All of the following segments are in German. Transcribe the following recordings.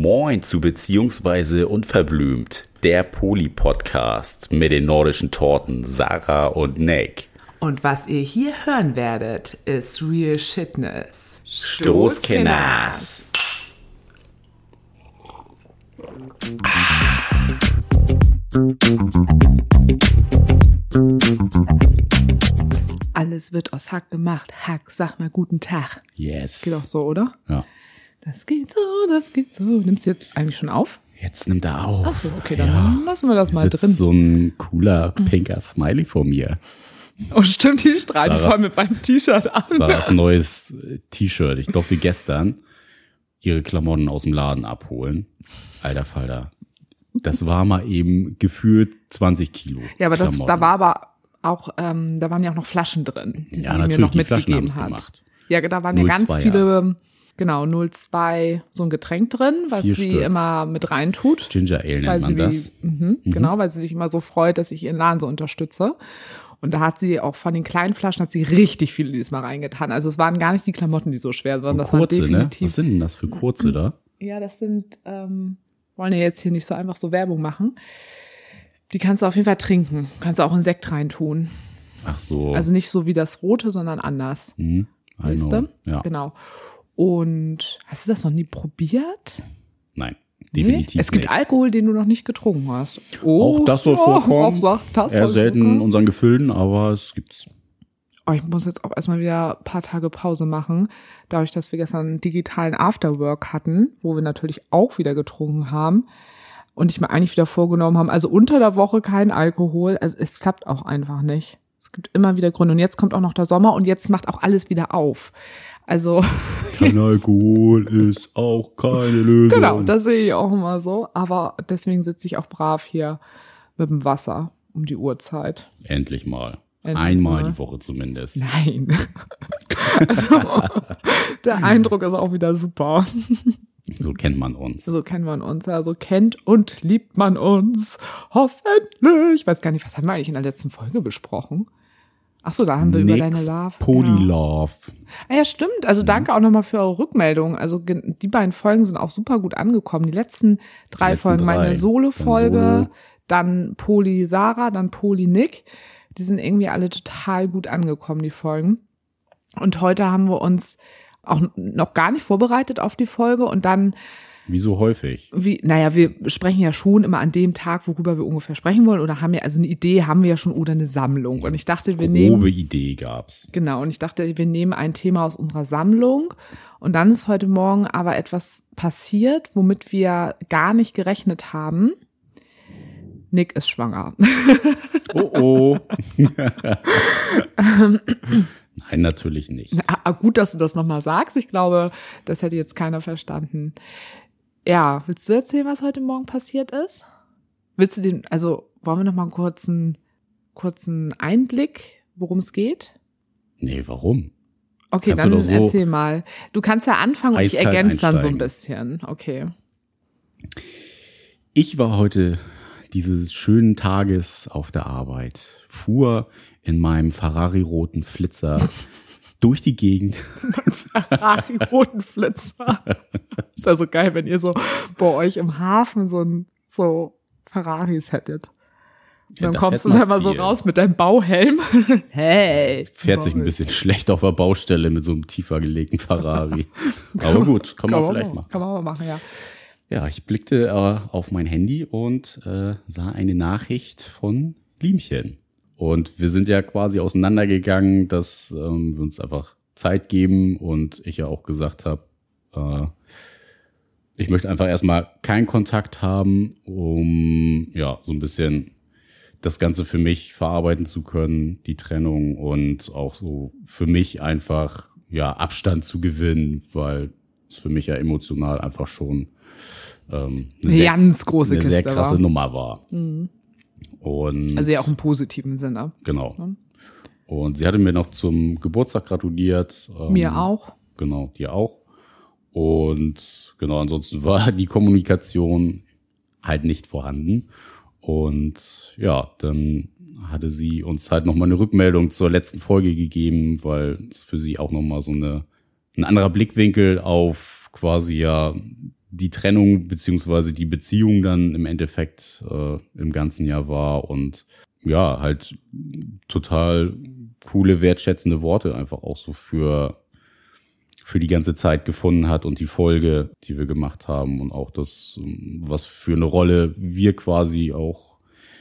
Moin zu Beziehungsweise Unverblümt, der Poli-Podcast mit den nordischen Torten Sarah und Nick. Und was ihr hier hören werdet, ist Real Shitness. Stoßkenners. Alles wird aus Hack gemacht. Hack, sag mal guten Tag. Yes. Geht auch so, oder? Ja. Das geht so, das geht so. Nimmst du jetzt eigentlich schon auf? Jetzt nimmt er auf. Ach so, okay, dann lassen wir das mal drin. so ein cooler pinker Smiley vor mir. Oh, stimmt, die strahlt Sarahs- voll mit meinem T-Shirt an. Sarahs neues äh, T-Shirt. Ich durfte gestern ihre Klamotten aus dem Laden abholen. Alter Falter. Das war mal eben gefühlt 20 Kilo. Ja, aber das, Klamotten. da war aber auch, ähm, da waren ja auch noch Flaschen drin, die Ja, sie mir noch die mitgegeben hat. gemacht. Ja, da waren ja 02, ganz viele, genau, 02, so ein Getränk drin, was Vier sie Stück. immer mit reintut. Ginger Ale weil nennt sie man das. Wie, mhm, Genau, weil sie sich immer so freut, dass ich ihren Laden so unterstütze. Und da hat sie auch von den kleinen Flaschen hat sie richtig viele diesmal reingetan. Also es waren gar nicht die Klamotten, die so schwer waren, das kurze, waren ne? definitiv. Was sind denn das für kurze da? Ja, das sind, ähm, wollen ja jetzt hier nicht so einfach so Werbung machen. Die kannst du auf jeden Fall trinken. Kannst du auch in Sekt reintun. Ach so. Also nicht so wie das rote, sondern anders. hm, I Weißt du? Ja. Genau. Und hast du das noch nie probiert? Nein, Nee? definitiv Es gibt nicht. Alkohol, den du noch nicht getrunken hast. Oh, Auch das soll ja, vorkommen. Auch das Eher soll selten in vorkommen. unseren Gefilden, aber es gibt's. Oh, ich muss jetzt auch erstmal wieder ein paar Tage Pause machen, dadurch, dass wir gestern einen digitalen Afterwork hatten, wo wir natürlich auch wieder getrunken haben und ich mir eigentlich wieder vorgenommen haben, also unter der Woche kein Alkohol, also es klappt auch einfach nicht. Es gibt immer wieder Gründe und jetzt kommt auch noch der Sommer und jetzt macht auch alles wieder auf. Also Kein Alkohol ist auch keine Lösung. genau, das sehe ich auch immer so, aber deswegen sitze ich auch brav hier mit dem Wasser um die Uhrzeit. Endlich mal. Endlich Einmal mal. die Woche zumindest. Nein. also, der Eindruck ist auch wieder super. So kennt man uns. So kennen man uns. Also kennt und liebt man uns. Hoffentlich. Ich weiß gar nicht, was haben wir eigentlich in der letzten Folge besprochen? Ach so, da haben wir über deine Nix Love. Polylove. Ja. Ah, ja, stimmt. Also danke auch nochmal für eure Rückmeldung. Also die beiden Folgen sind auch super gut angekommen. Die letzten drei letzten Folgen, meine drei. Solo-Folge, Dann Solo. dann Poli Sarah, dann Poli Nick. Die sind irgendwie alle total gut angekommen, die Folgen. Und heute haben wir uns auch noch gar nicht vorbereitet auf die Folge und dann Wie so häufig. wie, naja, wir sprechen ja schon immer an dem Tag, worüber wir ungefähr sprechen wollen, oder haben ja, also eine Idee haben wir ja schon oder eine Sammlung. Und ich dachte, wir nehmen, Grobe Idee gab's. genau, und ich dachte, wir nehmen ein Thema aus unserer Sammlung. Und dann ist heute Morgen aber etwas passiert, womit wir gar nicht gerechnet haben. Nick ist schwanger. Oh oh. Nein, natürlich nicht. Ah, Gut, dass du das nochmal sagst. Ich glaube, das hätte jetzt keiner verstanden. Ja, willst du erzählen, was heute Morgen passiert ist? Willst du den, also wollen wir nochmal einen kurzen, kurzen Einblick, worum es geht? Nee, warum? Okay, Kannst du dann so erzähl mal. Du kannst ja anfangen und ich ergänze dann so ein einsteigen. bisschen. Okay. Ich war heute dieses schönen Tages auf der Arbeit, fuhr in meinem Ferrari-roten Flitzer durch die Gegend. Ferrari roten Flitzer. Ist ja so geil, wenn ihr so bei euch im Hafen so ein, so Ferraris hättet. Und Ja, dann da kommst du dann mal so raus mit deinem Bauhelm. hey. Fährt sich ein bisschen schlecht auf der Baustelle mit so einem tiefer gelegten Ferrari. Aber gut, kann man vielleicht mal, machen. Kann man mal machen, ja. Ja, ich blickte äh, auf mein Handy und äh, sah eine Nachricht von Liemchen. Und wir sind ja quasi auseinandergegangen, dass ähm, wir uns einfach Zeit geben und ich ja auch gesagt habe, äh, ich möchte einfach erstmal keinen Kontakt haben, um ja so ein bisschen das Ganze für mich verarbeiten zu können, die Trennung und auch so für mich einfach ja Abstand zu gewinnen, weil es für mich ja emotional einfach schon ähm, eine Eine sehr, ganz große eine Kiste sehr krasse war. Nummer war. Und Also ja auch im positiven Sinne. genau. Und sie hatte mir noch zum Geburtstag gratuliert. ähm, Mir auch. Genau, dir auch. Und genau, ansonsten war die Kommunikation halt nicht vorhanden. Und ja, dann hatte sie uns halt nochmal eine Rückmeldung zur letzten Folge gegeben, weil es für sie auch nochmal so eine, ein anderer Blickwinkel auf quasi ja die Trennung beziehungsweise die Beziehung dann im Endeffekt äh, im ganzen Jahr war und ja, halt total coole, wertschätzende Worte einfach auch so für, für die ganze Zeit gefunden hat und die Folge, die wir gemacht haben und auch das, was für eine Rolle wir quasi auch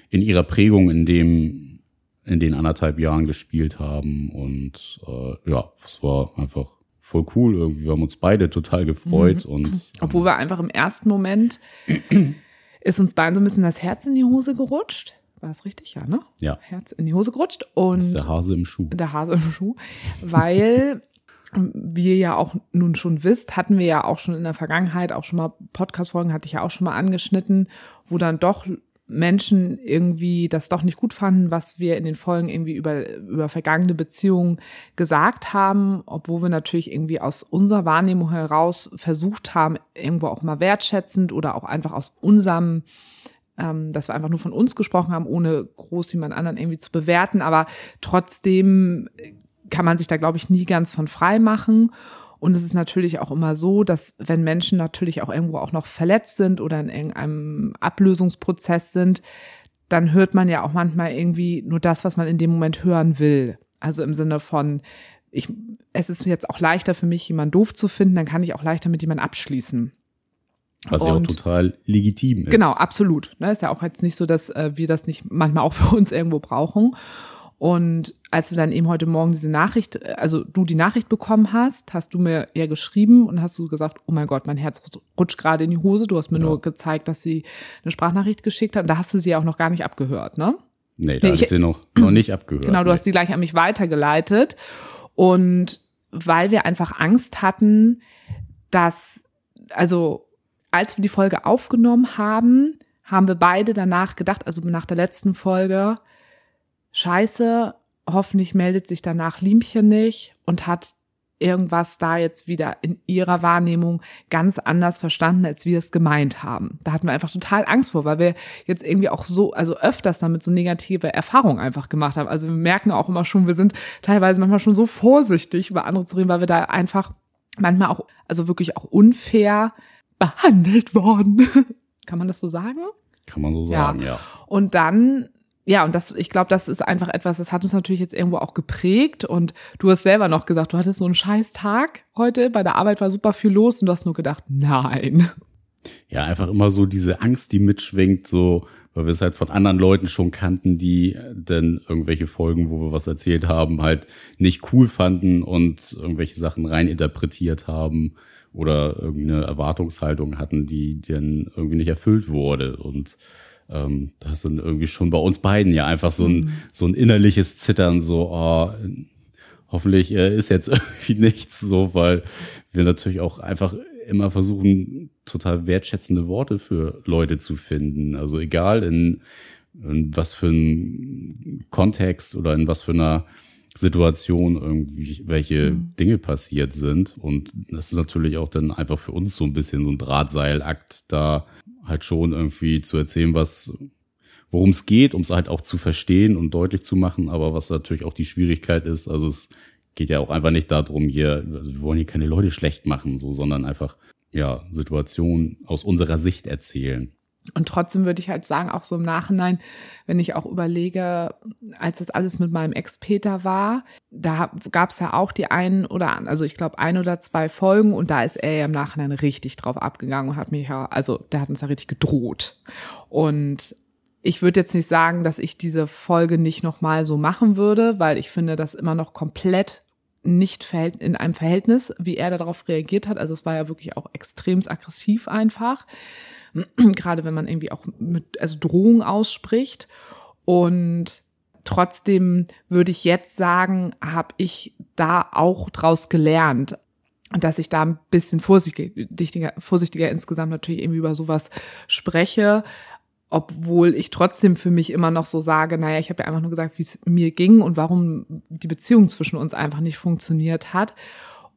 in ihrer Prägung in dem, in den anderthalb Jahren gespielt haben und äh, ja, es war einfach voll cool irgendwie. Wir haben uns beide total gefreut mhm. und. Obwohl wir einfach im ersten Moment ist uns beiden so ein bisschen das Herz in die Hose gerutscht. War es richtig? Ja, ne? Ja. Herz in die Hose gerutscht und. Das ist der Hase im Schuh. Der Hase im Schuh. Weil, wie ihr ja auch nun schon wisst, hatten wir ja auch schon in der Vergangenheit auch schon mal Podcast-Folgen, hatte ich ja auch schon mal angeschnitten, wo dann doch Menschen irgendwie das doch nicht gut fanden, was wir in den Folgen irgendwie über, über vergangene Beziehungen gesagt haben, obwohl wir natürlich irgendwie aus unserer Wahrnehmung heraus versucht haben, irgendwo auch mal wertschätzend oder auch einfach aus unserem, ähm, dass wir einfach nur von uns gesprochen haben, ohne groß jemand anderen irgendwie zu bewerten, aber trotzdem kann man sich da, glaube ich, nie ganz von frei machen. Und es ist natürlich auch immer so, dass wenn Menschen natürlich auch irgendwo auch noch verletzt sind oder in irgendeinem Ablösungsprozess sind, dann hört man ja auch manchmal irgendwie nur das, was man in dem Moment hören will. Also im Sinne von, ich, es ist jetzt auch leichter für mich, jemanden doof zu finden, dann kann ich auch leichter mit jemandem abschließen. Was ja auch total legitim ist. Genau, absolut. Ne, ist ja auch jetzt nicht so, dass äh, wir das nicht manchmal auch für uns irgendwo brauchen. Und als du dann eben heute Morgen diese Nachricht, also du die Nachricht bekommen hast, hast du mir ja geschrieben und hast du gesagt, oh mein Gott, mein Herz rutscht gerade in die Hose. Du hast mir ja. nur gezeigt, dass sie eine Sprachnachricht geschickt hat. Und da hast du sie ja auch noch gar nicht abgehört, ne? Nee, da nee, ich sie noch, noch nicht abgehört. Genau, du nee. hast die gleich an mich weitergeleitet. Und weil wir einfach Angst hatten, dass, also als wir die Folge aufgenommen haben, haben wir beide danach gedacht, also nach der letzten Folge, scheiße, hoffentlich meldet sich danach Liemchen nicht und hat irgendwas da jetzt wieder in ihrer Wahrnehmung ganz anders verstanden, als wir es gemeint haben. Da hatten wir einfach total Angst vor, weil wir jetzt irgendwie auch so, also öfters damit so negative Erfahrungen einfach gemacht haben. Also wir merken auch immer schon, wir sind teilweise manchmal schon so vorsichtig über andere zu reden, weil wir da einfach manchmal auch, also wirklich auch unfair behandelt worden. Kann man das so sagen? Kann man so sagen, ja. ja. Und dann ja, und das, ich glaube, das ist einfach etwas, das hat uns natürlich jetzt irgendwo auch geprägt. Und du hast selber noch gesagt, du hattest so einen scheiß Tag heute, bei der Arbeit war super viel los und du hast nur gedacht, nein. Ja, einfach immer so diese Angst, die mitschwingt, so, weil wir es halt von anderen Leuten schon kannten, die dann irgendwelche Folgen, wo wir was erzählt haben, halt nicht cool fanden und irgendwelche Sachen reininterpretiert haben oder irgendeine Erwartungshaltung hatten, die dann irgendwie nicht erfüllt wurde. Und ähm, das ist dann irgendwie schon bei uns beiden ja einfach so ein, mhm. so ein innerliches Zittern, so, oh, hoffentlich äh, ist jetzt irgendwie nichts so, weil wir natürlich auch einfach immer versuchen, total wertschätzende Worte für Leute zu finden. Also egal in, in was für einem Kontext oder in was für einer Situation irgendwie welche mhm. Dinge passiert sind. Und das ist natürlich auch dann einfach für uns so ein bisschen so ein Drahtseilakt, da halt schon irgendwie zu erzählen, was, worum es geht, um es halt auch zu verstehen und deutlich zu machen, aber was natürlich auch die Schwierigkeit ist, also es geht ja auch einfach nicht darum, hier, also wir wollen hier keine Leute schlecht machen, so, sondern einfach, ja, Situationen aus unserer Sicht erzählen. Und trotzdem würde ich halt sagen, auch so im Nachhinein, wenn ich auch überlege, als das alles mit meinem Ex-Peter war, da gab es ja auch die einen oder, also ich glaube ein oder zwei Folgen und da ist er ja im Nachhinein richtig drauf abgegangen und hat mich ja, also der hat uns ja richtig gedroht. Und ich würde jetzt nicht sagen, dass ich diese Folge nicht nochmal so machen würde, weil ich finde das immer noch komplett nicht in einem Verhältnis, wie er darauf reagiert hat. Also es war ja wirklich auch extrem aggressiv einfach. gerade wenn man irgendwie auch mit, also Drohung ausspricht. Und trotzdem würde ich jetzt sagen, habe ich da auch draus gelernt, dass ich da ein bisschen vorsichtiger, vorsichtiger insgesamt natürlich irgendwie über sowas spreche, obwohl ich trotzdem für mich immer noch so sage, naja, ich habe ja einfach nur gesagt, wie es mir ging und warum die Beziehung zwischen uns einfach nicht funktioniert hat.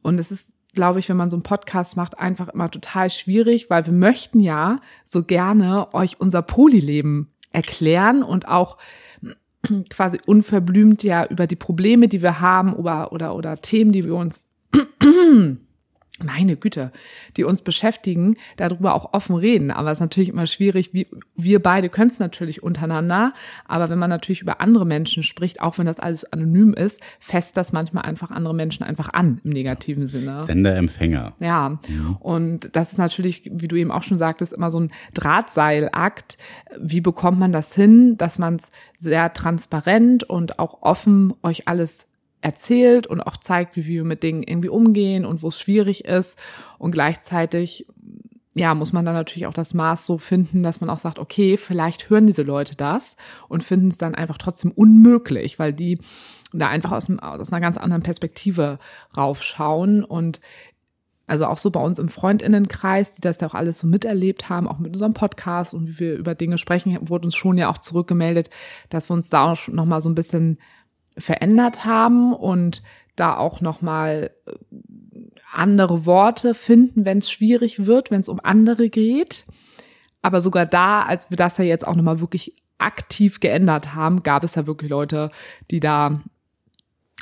Und es ist glaube ich, wenn man so einen Podcast macht, einfach immer total schwierig, weil wir möchten ja so gerne euch unser Polyleben erklären und auch quasi unverblümt ja über die Probleme, die wir haben oder, oder, oder Themen, die wir uns meine Güte, die uns beschäftigen, darüber auch offen reden. Aber es ist natürlich immer schwierig. Wir, wir beide können es natürlich untereinander. Aber wenn man natürlich über andere Menschen spricht, auch wenn das alles anonym ist, fest das manchmal einfach andere Menschen einfach an im negativen Sinne. Sender, Empfänger. Ja. ja. Und das ist natürlich, wie du eben auch schon sagtest, immer so ein Drahtseilakt. Wie bekommt man das hin, dass man es sehr transparent und auch offen euch alles erzählt und auch zeigt, wie wir mit Dingen irgendwie umgehen und wo es schwierig ist. Und gleichzeitig, ja, muss man dann natürlich auch das Maß so finden, dass man auch sagt, okay, vielleicht hören diese Leute das und finden es dann einfach trotzdem unmöglich, weil die da einfach aus, aus einer ganz anderen Perspektive raufschauen und also auch so bei uns im Freundinnenkreis, die das ja auch alles so miterlebt haben, auch mit unserem Podcast und wie wir über Dinge sprechen, wurde uns schon ja auch zurückgemeldet, dass wir uns da auch noch mal so ein bisschen verändert haben und da auch noch mal äh, andere Worte finden, wenn es schwierig wird, wenn es um andere geht. Aber sogar da, als wir das ja jetzt auch noch mal wirklich aktiv geändert haben, gab es ja wirklich Leute, die da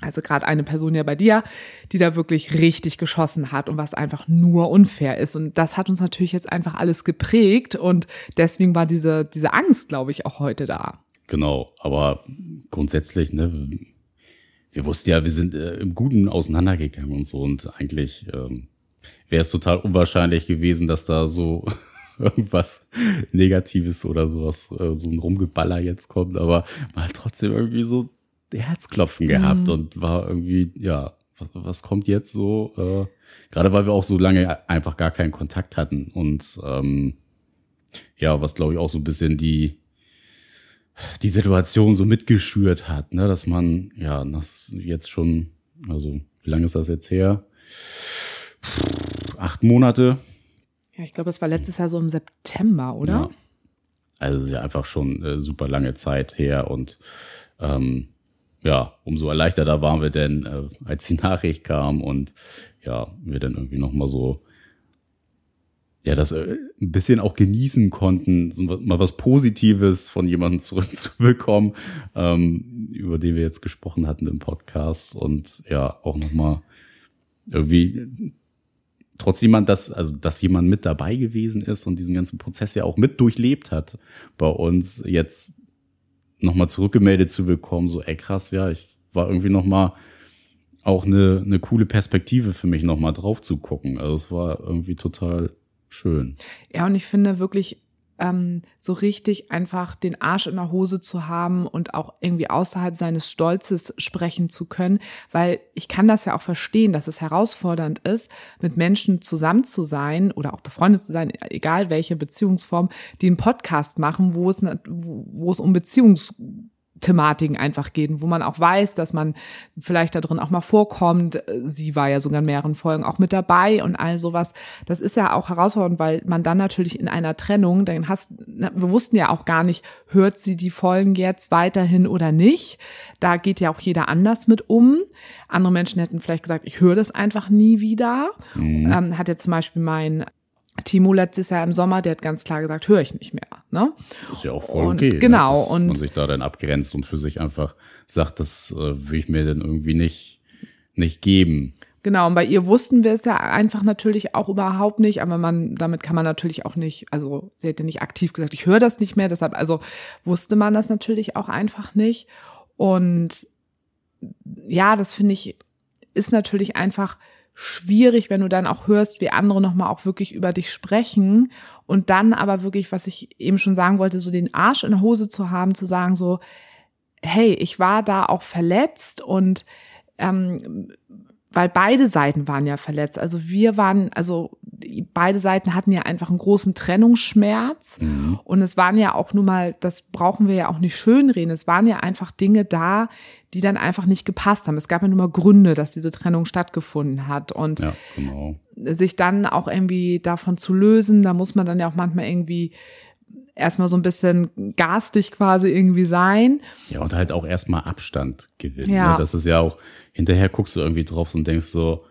also gerade eine Person ja bei dir, die da wirklich richtig geschossen hat und was einfach nur unfair ist. Und das hat uns natürlich jetzt einfach alles geprägt und deswegen war diese, diese Angst, glaube ich, auch heute da. Genau, aber grundsätzlich, ne, wir wussten ja, wir sind äh, im Guten auseinandergegangen und so und eigentlich ähm, wäre es total unwahrscheinlich gewesen, dass da so irgendwas Negatives oder sowas, äh, so ein Rumgeballer jetzt kommt, aber man hat trotzdem irgendwie so Herzklopfen gehabt mhm. und war irgendwie, ja, was, was kommt jetzt so? Äh, Gerade weil wir auch so lange einfach gar keinen Kontakt hatten und ähm, ja, was glaube ich auch so ein bisschen die die Situation so mitgeschürt hat, ne, dass man, ja, das jetzt schon, also wie lange ist das jetzt her? Acht Monate. Ja, ich glaube, es war letztes Jahr so im September, oder? Ja. Also es ist ja einfach schon äh, super lange Zeit her und ähm, ja, umso erleichterter waren wir denn, äh, als die Nachricht kam und ja, wir dann irgendwie nochmal so ja, das äh, ein bisschen auch genießen konnten, mal was Positives von jemandem zurückzubekommen, ähm, über den wir jetzt gesprochen hatten im Podcast und ja, auch nochmal irgendwie trotz jemand, dass, also, dass jemand mit dabei gewesen ist und diesen ganzen Prozess ja auch mit durchlebt hat, bei uns jetzt nochmal zurückgemeldet zu bekommen, so, ey krass, ja, ich war irgendwie nochmal auch eine, eine coole Perspektive für mich nochmal drauf zu gucken. Also es war irgendwie total schön. Ja, und ich finde wirklich ähm, so richtig einfach den Arsch in der Hose zu haben und auch irgendwie außerhalb seines Stolzes sprechen zu können, weil ich kann das ja auch verstehen, dass es herausfordernd ist, mit Menschen zusammen zu sein oder auch befreundet zu sein, egal welche Beziehungsform, die einen Podcast machen, wo es, wo es um Beziehungs Thematiken einfach gehen, wo man auch weiß, dass man vielleicht da drin auch mal vorkommt. Sie war ja sogar in mehreren Folgen auch mit dabei und all sowas. Das ist ja auch herausfordernd, weil man dann natürlich in einer Trennung, dann hast, wir wussten ja auch gar nicht, hört sie die Folgen jetzt weiterhin oder nicht. Da geht ja auch jeder anders mit um. Andere Menschen hätten vielleicht gesagt, ich höre das einfach nie wieder. Mhm. Ähm, hat jetzt zum Beispiel mein Timo letztes Jahr im Sommer, der hat ganz klar gesagt, höre ich nicht mehr. Ne? Ist ja auch voll und, okay. Ne, genau. Ne, dass und man sich da dann abgrenzt und für sich einfach sagt, das äh, will ich mir dann irgendwie nicht, nicht geben. Genau, und bei ihr wussten wir es ja einfach natürlich auch überhaupt nicht, aber man, damit kann man natürlich auch nicht, also sie hätte nicht aktiv gesagt, ich höre das nicht mehr, deshalb, also wusste man das natürlich auch einfach nicht. Und ja, das finde ich, ist natürlich einfach schwierig, wenn du dann auch hörst, wie andere nochmal auch wirklich über dich sprechen. Und dann aber wirklich, was ich eben schon sagen wollte, so den Arsch in der Hose zu haben, zu sagen so, hey, ich war da auch verletzt und ähm, weil beide Seiten waren ja verletzt. Also wir waren, also beide Seiten hatten ja einfach einen großen Trennungsschmerz. Mhm. Und es waren ja auch nun mal, das brauchen wir ja auch nicht schönreden, es waren ja einfach Dinge da, die dann einfach nicht gepasst haben. Es gab ja nun mal Gründe, dass diese Trennung stattgefunden hat. Und ja, genau. sich dann auch irgendwie davon zu lösen, da muss man dann ja auch manchmal irgendwie erstmal so ein bisschen garstig quasi irgendwie sein. Ja, und halt auch erstmal Abstand gewinnen. Ja. Ne? Das ist ja auch, hinterher guckst du irgendwie drauf und denkst so,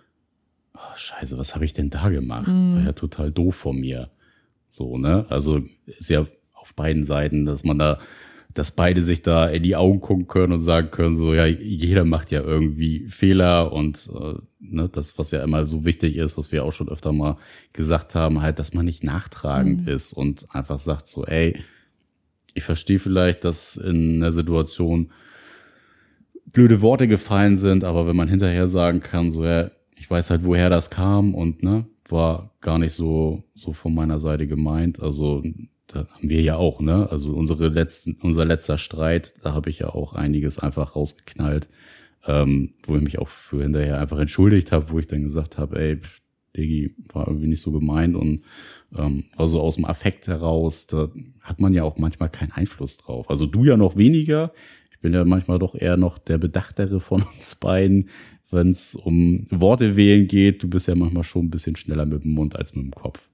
oh, scheiße, was habe ich denn da gemacht? Mhm. War ja total doof von mir. So, ne? Also ist ja auf beiden Seiten, dass man da dass beide sich da in die Augen gucken können und sagen können, so ja, jeder macht ja irgendwie Fehler und äh, ne, das, was ja immer so wichtig ist, was wir auch schon öfter mal gesagt haben, halt, dass man nicht nachtragend mhm. ist und einfach sagt so, ey, ich verstehe vielleicht, dass in einer Situation blöde Worte gefallen sind, aber wenn man hinterher sagen kann, so ja, ich weiß halt, woher das kam und ne, war gar nicht so so von meiner Seite gemeint. Also da haben wir ja auch, ne? Also unsere letzten, unser letzter Streit, da habe ich ja auch einiges einfach rausgeknallt, ähm, wo ich mich auch für hinterher einfach entschuldigt habe, wo ich dann gesagt habe, ey, Diggi, war irgendwie nicht so gemeint und ähm, also aus dem Affekt heraus, da hat man ja auch manchmal keinen Einfluss drauf. Also du ja noch weniger. Ich bin ja manchmal doch eher noch der Bedachtere von uns beiden, wenn es um Worte wählen geht. Du bist ja manchmal schon ein bisschen schneller mit dem Mund als mit dem Kopf.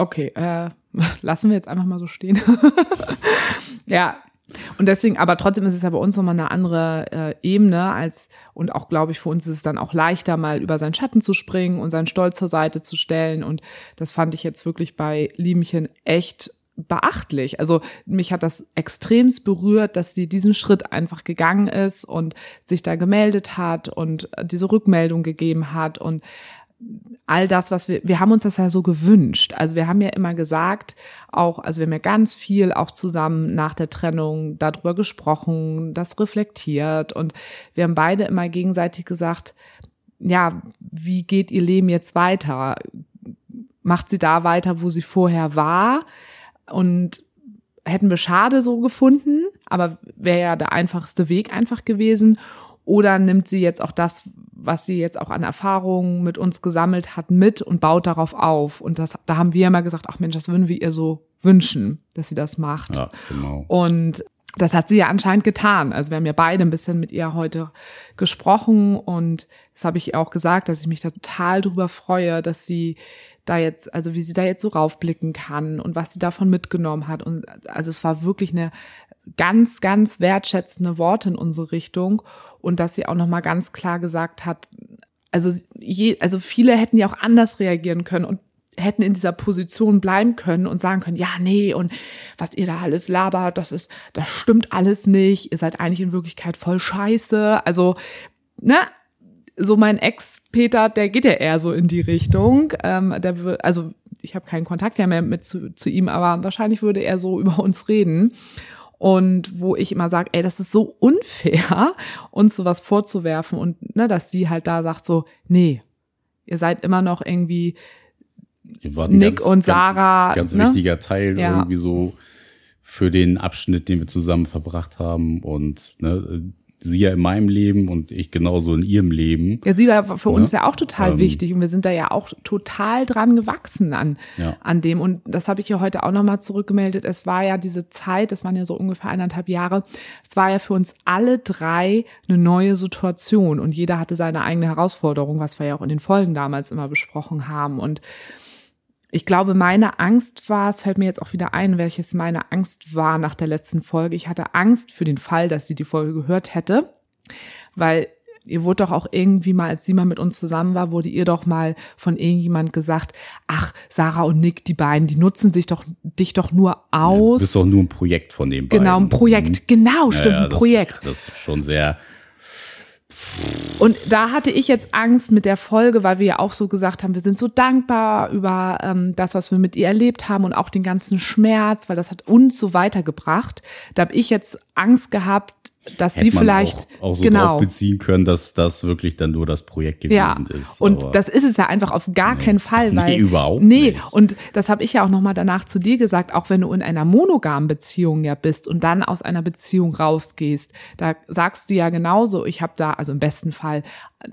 Okay, äh, lassen wir jetzt einfach mal so stehen. ja, und deswegen, aber trotzdem ist es ja bei uns nochmal eine andere äh, Ebene als, und auch glaube ich, für uns ist es dann auch leichter, mal über seinen Schatten zu springen und seinen Stolz zur Seite zu stellen. Und das fand ich jetzt wirklich bei Liemchen echt beachtlich. Also mich hat das extremst berührt, dass sie diesen Schritt einfach gegangen ist und sich da gemeldet hat und diese Rückmeldung gegeben hat und all das, was wir, wir haben uns das ja so gewünscht. Also wir haben ja immer gesagt, auch, also wir haben ja ganz viel auch zusammen nach der Trennung darüber gesprochen, das reflektiert und wir haben beide immer gegenseitig gesagt, ja, wie geht ihr Leben jetzt weiter? Macht sie da weiter, wo sie vorher war? Und hätten wir schade so gefunden, aber wäre ja der einfachste Weg einfach gewesen. Oder nimmt sie jetzt auch das, was sie jetzt auch an Erfahrungen mit uns gesammelt hat, mit und baut darauf auf. Und das, da haben wir immer gesagt, ach Mensch, das würden wir ihr so wünschen, dass sie das macht. Ja, genau. Und das hat sie ja anscheinend getan. Also wir haben ja beide ein bisschen mit ihr heute gesprochen und das habe ich ihr auch gesagt, dass ich mich da total drüber freue, dass sie da jetzt, also wie sie da jetzt so raufblicken kann und was sie davon mitgenommen hat. Und also es war wirklich eine ganz, ganz wertschätzende Worte in unsere Richtung und dass sie auch nochmal ganz klar gesagt hat, also, je, also viele hätten ja auch anders reagieren können und hätten in dieser Position bleiben können und sagen können, ja, nee, und was ihr da alles labert, das ist, das stimmt alles nicht, ihr seid eigentlich in Wirklichkeit voll scheiße. Also, ne, so mein Ex-Peter, der geht ja eher so in die Richtung. Ähm, der also ich habe keinen Kontakt mehr mit zu, zu ihm, aber wahrscheinlich würde er so über uns reden und wo ich immer sage, ey, das ist so unfair, uns sowas vorzuwerfen und ne, dass sie halt da sagt so, nee, ihr seid immer noch irgendwie Nick ganz, und Sarah. Ganz, ganz ne? wichtiger Teil ja. irgendwie so für den Abschnitt, den wir zusammen verbracht haben und ne, sie ja in meinem Leben und ich genauso in ihrem Leben. Ja, sie war für uns ja, ja auch total ähm, wichtig und wir sind da ja auch total dran gewachsen an, ja. an dem. Und das habe ich ja heute auch nochmal zurückgemeldet. Es war ja diese Zeit, das waren ja so ungefähr eineinhalb Jahre, es war ja für uns alle drei eine neue Situation und jeder hatte seine eigene Herausforderung, was wir ja auch in den Folgen damals immer besprochen haben. Und ich glaube, meine Angst war, es fällt mir jetzt auch wieder ein, welches meine Angst war nach der letzten Folge. Ich hatte Angst für den Fall, dass sie die Folge gehört hätte, weil ihr wurde doch auch irgendwie mal, als sie mal mit uns zusammen war, wurde ihr doch mal von irgendjemand gesagt, ach, Sarah und Nick, die beiden, die nutzen sich doch, dich doch nur aus. Ja, das ist doch nur ein Projekt von dem beiden. Genau, ein Projekt, mhm. genau, stimmt, ja, ja, ein Projekt. Das, das ist schon sehr, und da hatte ich jetzt Angst mit der Folge, weil wir ja auch so gesagt haben, wir sind so dankbar über ähm, das, was wir mit ihr erlebt haben und auch den ganzen Schmerz, weil das hat uns so weitergebracht. Da habe ich jetzt Angst gehabt, dass Hätte sie vielleicht auch, auch so genau drauf beziehen können, dass das wirklich dann nur das Projekt gewesen ja, ist. Und das ist es ja einfach auf gar nee, keinen Fall, weil nee, überhaupt nee. Nicht. Und das habe ich ja auch noch mal danach zu dir gesagt, auch wenn du in einer monogamen Beziehung ja bist und dann aus einer Beziehung rausgehst, da sagst du ja genauso, ich habe da also im besten Fall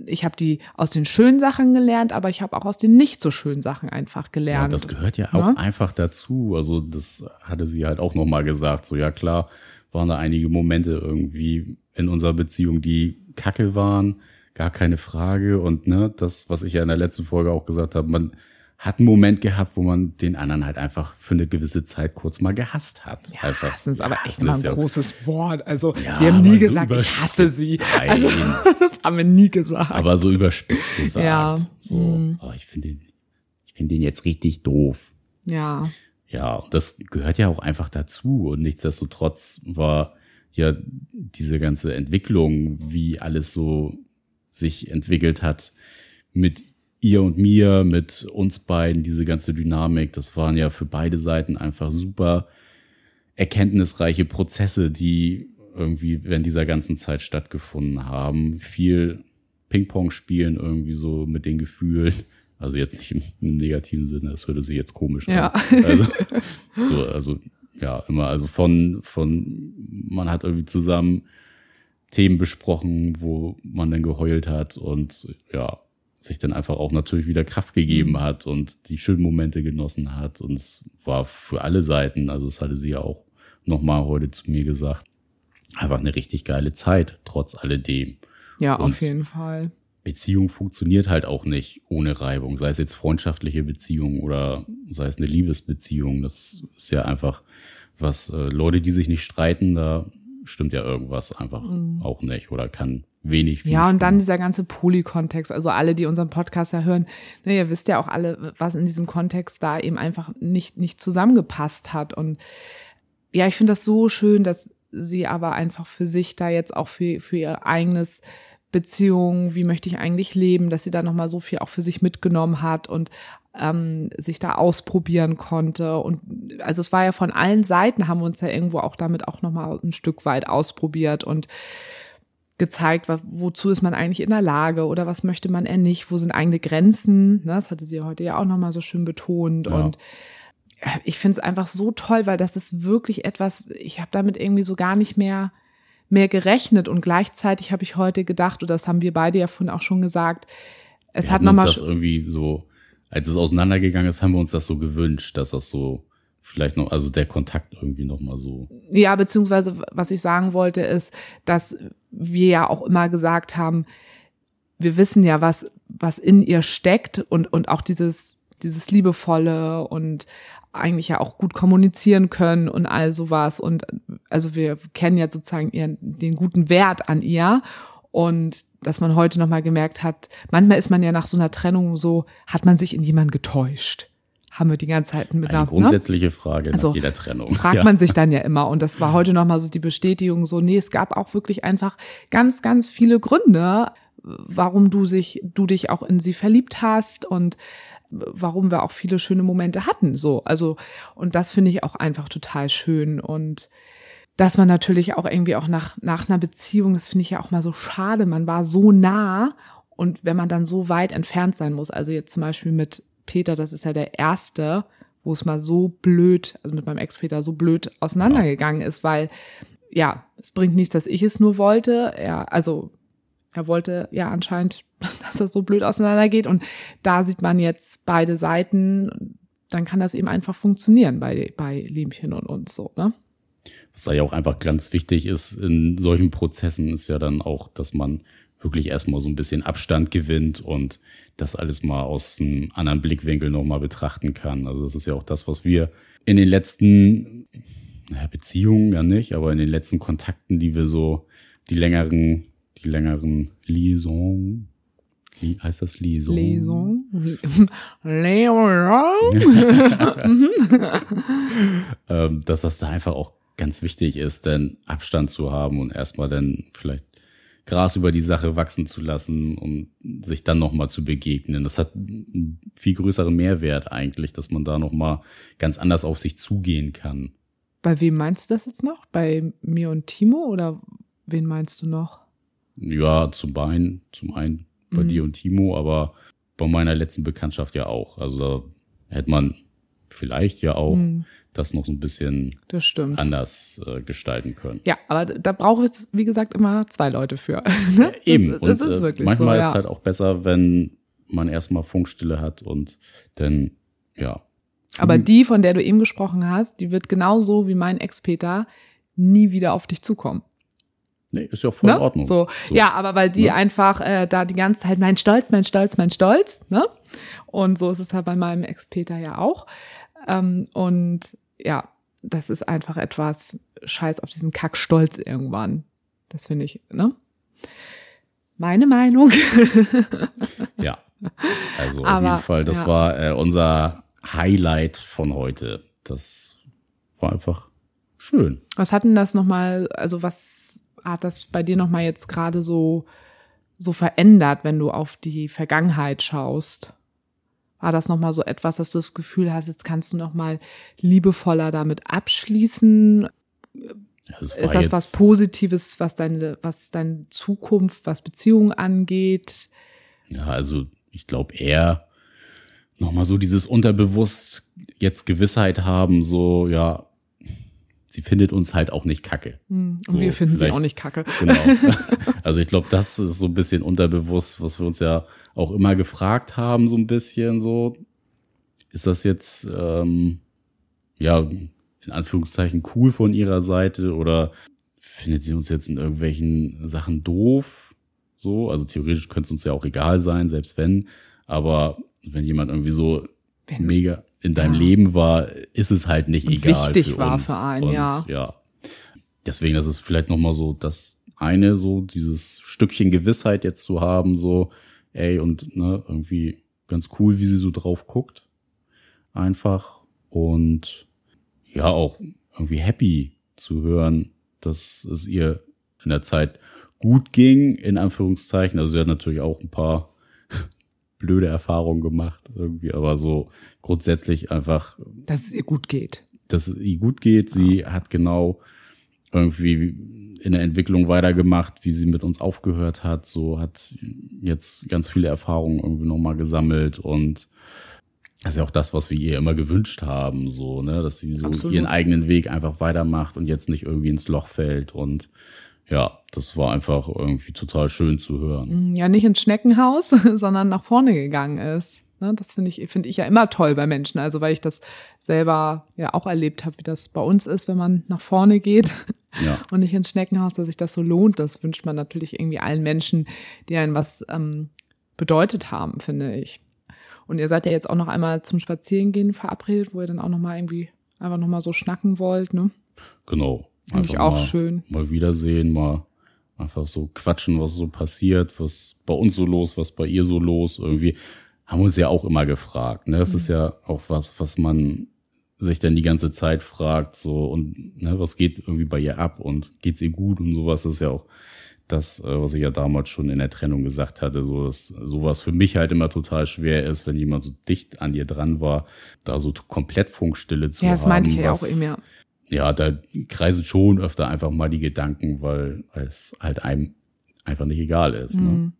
ich habe die aus den schönen Sachen gelernt, aber ich habe auch aus den nicht so schönen Sachen einfach gelernt. Ja, das gehört ja auch ja? einfach dazu. Also das hatte sie halt auch noch mal gesagt. So ja klar, waren da einige Momente irgendwie in unserer Beziehung, die kacke waren, gar keine Frage. Und ne, das, was ich ja in der letzten Folge auch gesagt habe, man hat einen Moment gehabt, wo man den anderen halt einfach für eine gewisse Zeit kurz mal gehasst hat. Ja, einfach. hassen ist aber echt immer ein ja, großes Wort. Also ja, wir haben nie gesagt, so ich hasse sie. Also, das haben wir nie gesagt. Aber so überspitzt gesagt. Ja. So, mm. oh, ich finde den, ich finde den jetzt richtig doof. Ja. Ja, das gehört ja auch einfach dazu. Und nichtsdestotrotz war ja diese ganze Entwicklung, wie alles so sich entwickelt hat, mit ihr und mir, mit uns beiden, diese ganze Dynamik, das waren ja für beide Seiten einfach super erkenntnisreiche Prozesse, die irgendwie während dieser ganzen Zeit stattgefunden haben. Viel Ping-Pong spielen irgendwie so mit den Gefühlen. Also jetzt nicht im, im negativen Sinne, das würde sich jetzt komisch Ja. an. Also, so, also ja, immer, also von, von, man hat irgendwie zusammen Themen besprochen, wo man dann geheult hat und ja, sich dann einfach auch natürlich wieder Kraft gegeben Mhm. hat und die schönen Momente genossen hat. Und es war für alle Seiten, also das hatte sie ja auch nochmal heute zu mir gesagt, einfach eine richtig geile Zeit, trotz alledem. Ja, Und- auf jeden Fall. Beziehung funktioniert halt auch nicht ohne Reibung, sei es jetzt freundschaftliche Beziehung oder sei es eine Liebesbeziehung. Das ist ja einfach was, äh, Leute, die sich nicht streiten, da stimmt ja irgendwas einfach auch nicht oder kann wenig viel Mhm. Ja, und dann dieser ganze Poly-Kontext. Also alle, die unseren Podcast ja hören, ne, ihr wisst ja auch alle, was in diesem Kontext da eben einfach nicht, nicht zusammengepasst hat. Und ja, ich finde das so schön, dass sie aber einfach für sich da jetzt auch für, für ihr eigenes Beziehung, wie möchte ich eigentlich leben, dass sie da nochmal so viel auch für sich mitgenommen hat und ähm, sich da ausprobieren konnte. Und also es war ja von allen Seiten, haben wir uns ja irgendwo auch damit auch nochmal ein Stück weit ausprobiert und gezeigt, wozu ist man eigentlich in der Lage oder was möchte man eher nicht, wo sind eigene Grenzen. Ne? Das hatte sie heute ja auch nochmal so schön betont. Ja. Und ja, ich finde es einfach so toll, weil das ist wirklich etwas, ich habe damit irgendwie so gar nicht mehr mehr gerechnet und gleichzeitig habe ich heute gedacht, oder das haben wir beide ja vorhin auch schon gesagt, es Wir hat nochmal das irgendwie so, als es auseinandergegangen ist, haben wir uns das so gewünscht, dass das so vielleicht noch, also der Kontakt irgendwie noch mal so. Ja, beziehungsweise was ich sagen wollte ist, dass wir ja auch immer gesagt haben, wir wissen ja, was, was in ihr steckt und, und auch dieses, dieses Liebevolle und eigentlich ja auch gut kommunizieren können und all sowas. Und also wir kennen ja sozusagen ihren, den guten Wert an ihr. Und dass man heute nochmal gemerkt hat, manchmal ist man ja nach so einer Trennung so, hat man sich in jemanden getäuscht. Haben wir die ganze Zeit mit Eine ne? grundsätzliche Frage Also, nach jeder Trennung. Fragt Ja. man sich dann ja immer. Und das war heute nochmal so die Bestätigung, so, nee, es gab auch wirklich einfach ganz, ganz viele Gründe, warum du sich, du dich auch in sie verliebt hast und warum wir auch viele schöne Momente hatten. So, also, und das finde ich auch einfach total schön. Und dass man natürlich auch irgendwie auch nach, nach einer Beziehung, das finde ich ja auch mal so schade, man war so nah und wenn man dann so weit entfernt sein muss, also jetzt zum Beispiel mit Peter, das ist ja der erste, wo es mal so blöd, also mit meinem Ex-Peter so blöd auseinandergegangen ist, weil ja, es bringt nichts, dass ich es nur wollte. Er, also er wollte ja anscheinend, dass das so blöd auseinandergeht. Und da sieht man jetzt beide Seiten, dann kann das eben einfach funktionieren bei, bei Liemchen und uns so, ne? Was da ja auch einfach ganz wichtig ist in solchen Prozessen, ist ja dann auch, dass man wirklich erstmal so ein bisschen Abstand gewinnt und das alles mal aus einem anderen Blickwinkel nochmal betrachten kann. Also das ist ja auch das, was wir in den letzten naja, Beziehungen ja nicht, aber in den letzten Kontakten, die wir so, die längeren, die längeren Liaison, Li, heißt das Liaison? Lesung. Lesung. ähm, dass das da einfach auch ganz wichtig ist, denn Abstand zu haben und erstmal dann vielleicht Gras über die Sache wachsen zu lassen und sich dann nochmal zu begegnen. Das hat einen viel größeren Mehrwert eigentlich, dass man da nochmal ganz anders auf sich zugehen kann. Bei wem meinst du das jetzt noch? Bei mir und Timo oder wen meinst du noch? Ja, zum einen, zum einen bei Mhm. dir und Timo, aber bei meiner letzten Bekanntschaft ja auch. Also da hätte man vielleicht ja auch Mhm, das noch so ein bisschen das anders äh, gestalten können. Ja, aber da braucht es, wie gesagt, immer zwei Leute für. ne? Eben. Das, das und ist äh, wirklich manchmal so, ist ja. es halt auch besser, wenn man erstmal Funkstille hat und dann, ja. Aber die, von der du eben gesprochen hast, die wird genauso wie mein Ex-Peter nie wieder auf dich zukommen. Nee, ist ja auch voll Ne? in Ordnung. So, So. Ja, aber weil die Ne? einfach äh, da die ganze Zeit mein Stolz, mein Stolz, mein Stolz, ne? Und so ist es halt bei meinem Ex-Peter ja auch. Ähm, und ja, das ist einfach etwas Scheiß auf diesen Kackstolz irgendwann. Das finde ich, ne? Meine Meinung. Ja. Also auf Aber, jeden Fall, das ja. war äh, unser Highlight von heute. das war einfach schön. Was hat denn das nochmal, also was hat das bei dir nochmal jetzt gerade so, so verändert, wenn du auf die Vergangenheit schaust? War das nochmal so etwas, dass du das Gefühl hast, jetzt kannst du nochmal liebevoller damit abschließen? Das Ist das was Positives, was deine, was deine Zukunft, was Beziehungen angeht? Ja, also ich glaube eher nochmal so dieses unterbewusst jetzt Gewissheit haben, so, ja, sie findet uns halt auch nicht kacke. Hm, Und So, wir finden sie auch nicht kacke. Genau. Also ich glaube, das ist so ein bisschen unterbewusst, was wir uns ja auch immer gefragt haben, so ein bisschen so. Ist das jetzt, ähm, ja, in Anführungszeichen cool von ihrer Seite oder findet sie uns jetzt in irgendwelchen Sachen doof? So, also theoretisch könnte es uns ja auch egal sein, selbst wenn. Aber wenn jemand irgendwie so Wenn- mega in deinem Ja. Leben war, ist es halt nicht Und egal. wichtig für war uns. für einen, Und, ja. ja. Deswegen, das ist vielleicht nochmal so das eine, so dieses Stückchen Gewissheit jetzt zu haben, so, ey, und ne, irgendwie ganz cool, wie sie so drauf guckt. Einfach. Und ja, auch irgendwie happy zu hören, dass es ihr in der Zeit gut ging, in Anführungszeichen. Also sie hat natürlich auch ein paar blöde Erfahrungen gemacht, irgendwie, aber so grundsätzlich einfach Dass es ihr gut geht. dass es ihr gut geht. Sie hat genau irgendwie in der Entwicklung weitergemacht, wie sie mit uns aufgehört hat. So hat jetzt ganz viele Erfahrungen irgendwie nochmal gesammelt und das ist ja auch das, was wir ihr immer gewünscht haben, so, ne, dass sie so Absolut. ihren eigenen Weg einfach weitermacht und jetzt nicht irgendwie ins Loch fällt und ja, das war einfach irgendwie total schön zu hören. Ja, nicht ins Schneckenhaus, sondern nach vorne gegangen ist. Ne, das finde ich, finde ich ja immer toll bei Menschen. Also weil ich das selber ja auch erlebt habe, wie das bei uns ist, wenn man nach vorne geht Ja, und nicht ins Schneckenhaus, dass sich das so lohnt. Das wünscht man natürlich irgendwie allen Menschen, die einen was ähm, bedeutet haben, finde ich. Und ihr seid ja jetzt auch noch einmal zum Spazierengehen verabredet, wo ihr dann auch noch mal irgendwie einfach noch mal so schnacken wollt, ne? genau. Finde ich auch mal- schön. mal wiedersehen, mal einfach so quatschen, was so passiert, was bei uns so los, was bei ihr so los. Irgendwie haben wir uns ja auch immer gefragt. Ne? Das ist ja auch was, was man sich dann die ganze Zeit fragt, so und ne, was geht irgendwie bei ihr ab und geht's ihr gut und sowas. Das ist ja auch das, äh, was ich ja damals schon in der Trennung gesagt hatte, so dass sowas für mich halt immer total schwer ist, wenn jemand so dicht an dir dran war, da so komplett Funkstille zu Ja, haben. das meinte ich ja auch eben, ja. Ja, da kreisen schon öfter einfach mal die Gedanken, weil, es halt einem einfach nicht egal ist. Ne? Mhm.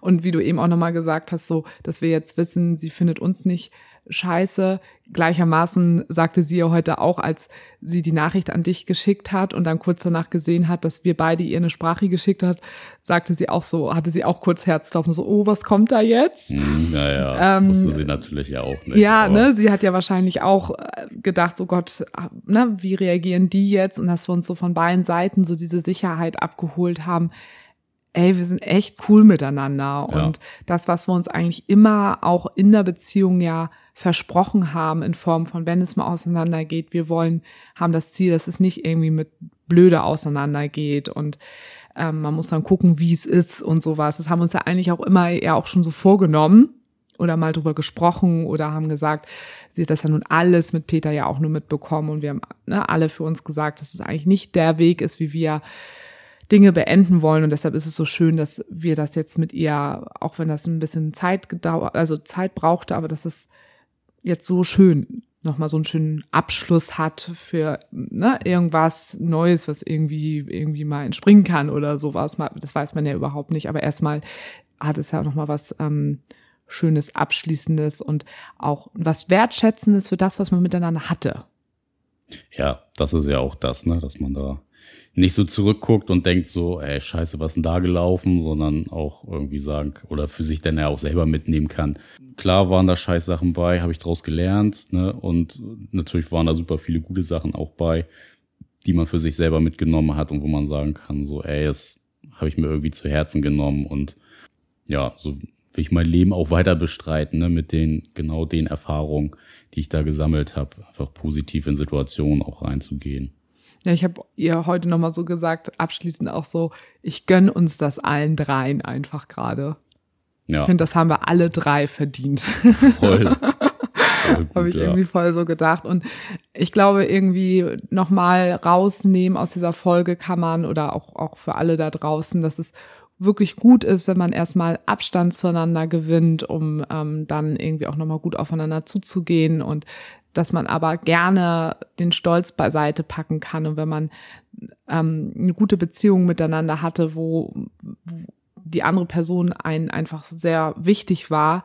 Und wie du eben auch nochmal gesagt hast, so, dass wir jetzt wissen, sie findet uns nicht scheiße. Gleichermaßen sagte sie ja heute auch, als sie die Nachricht an dich geschickt hat und dann kurz danach gesehen hat, dass wir beide ihr eine Sprache geschickt hat, sagte sie auch so, hatte sie auch kurz Herzklopfen, so, oh, was kommt da jetzt? Naja, Ähm, wusste sie natürlich ja auch nicht. Ja, aber- ne, sie hat ja wahrscheinlich auch äh, gedacht, so Gott, ne, wie reagieren die jetzt? Und dass wir uns so von beiden Seiten so diese Sicherheit abgeholt haben. Ey, wir sind echt cool miteinander. Ja. Und das, was wir uns eigentlich immer auch in der Beziehung ja versprochen haben, in Form von, wenn es mal auseinandergeht, wir wollen, haben das Ziel, dass es nicht irgendwie mit blöde auseinandergeht und ähm, man muss dann gucken, wie es ist und sowas. Das haben uns ja eigentlich auch immer ja auch schon so vorgenommen oder mal drüber gesprochen oder haben gesagt, sie hat das ja nun alles mit Peter ja auch nur mitbekommen und wir haben ne, alle für uns gesagt, dass es eigentlich nicht der Weg ist, wie wir Dinge beenden wollen und deshalb ist es so schön, dass wir das jetzt mit ihr, auch wenn das ein bisschen Zeit gedauert, also Zeit brauchte, aber dass es jetzt so schön nochmal so einen schönen Abschluss hat für ne, irgendwas Neues, was irgendwie irgendwie mal entspringen kann oder sowas. Das weiß man ja überhaupt nicht, aber erstmal hat es ja nochmal was ähm, Schönes, Abschließendes und auch was Wertschätzendes für das, was man miteinander hatte. Ja, das ist ja auch das, ne, dass man da nicht so zurückguckt und denkt so, ey, scheiße, was ist denn da gelaufen, sondern auch irgendwie sagen oder für sich dann ja auch selber mitnehmen kann. Klar waren da scheiß Sachen bei, habe ich draus gelernt, ne, und natürlich waren da super viele gute Sachen auch bei, die man für sich selber mitgenommen hat und wo man sagen kann, so, ey, das habe ich mir irgendwie zu Herzen genommen und ja, so will ich mein Leben auch weiter bestreiten, ne, mit den, genau den Erfahrungen, die ich da gesammelt habe, einfach positiv in Situationen auch reinzugehen. Ja, ich habe ihr heute nochmal so gesagt, abschließend auch so, ich gönn uns das allen dreien einfach gerade. Ich Ja, finde, das haben wir alle drei verdient. voll. Habe ich ja. irgendwie voll so gedacht. Und ich glaube, irgendwie nochmal rausnehmen aus dieser Folge kann man oder auch, auch für alle da draußen, dass es wirklich gut ist, wenn man erstmal Abstand zueinander gewinnt, um ähm, dann irgendwie auch nochmal gut aufeinander zuzugehen und dass man aber gerne den Stolz beiseite packen kann und wenn man ähm, eine gute Beziehung miteinander hatte, wo, wo die andere Person einen einfach sehr wichtig war,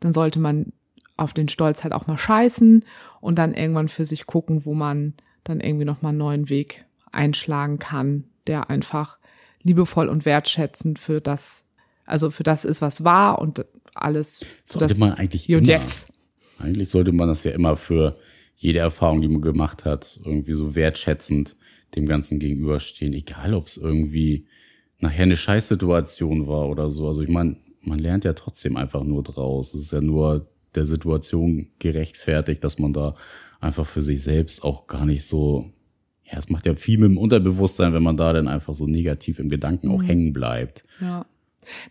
dann sollte man auf den Stolz halt auch mal scheißen und dann irgendwann für sich gucken, wo man dann irgendwie nochmal einen neuen Weg einschlagen kann, der einfach liebevoll und wertschätzend für das, also für das ist, was war und alles zu das man eigentlich hier und jetzt. Eigentlich sollte man das ja immer für jede Erfahrung, die man gemacht hat, irgendwie so wertschätzend dem Ganzen gegenüberstehen, egal ob es irgendwie nachher eine Scheißsituation war oder so. Also ich meine, man lernt ja trotzdem einfach nur draus. Es ist ja nur der Situation gerechtfertigt, dass man da einfach für sich selbst auch gar nicht so ja, es macht ja viel mit dem Unterbewusstsein, wenn man da dann einfach so negativ im Gedanken auch mhm. hängen bleibt. Ja.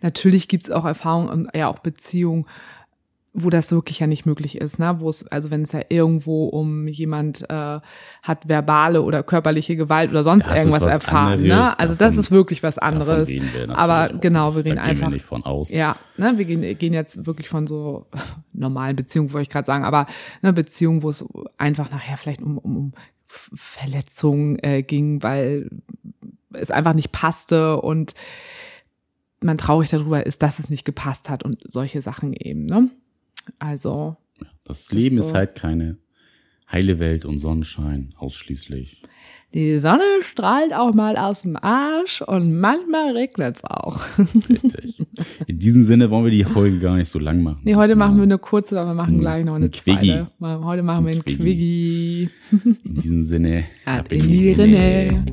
Natürlich gibt's auch Erfahrungen und ja auch Beziehungen, wo das wirklich ja nicht möglich ist, ne? Wo es, also wenn es ja irgendwo um jemand äh, hat verbale oder körperliche Gewalt oder sonst das irgendwas erfahren, ne? ne? Also davon, das ist wirklich was anderes. Aber genau, wir reden einfach. Wir nicht von aus. Ja, ne? Wir gehen, gehen jetzt wirklich von so normalen Beziehungen, wollte ich gerade sagen, aber eine Beziehung, wo es einfach nachher vielleicht um, um, um Verletzung äh, ging, weil es einfach nicht passte und man traurig darüber ist, dass es nicht gepasst hat und solche Sachen eben. Ne? Also. Das Leben ist, so. ist halt keine heile Welt und Sonnenschein ausschließlich. Die Sonne strahlt auch mal aus dem Arsch und manchmal regnet's auch. Richtig. In diesem Sinne wollen wir die Folge gar nicht so lang machen. Nee, heute machen wir eine kurze, aber wir machen gleich noch eine ein Quiggy. zweite. Heute machen wir einen Quiggy. In diesem Sinne, ab in die Rinne. Rinne.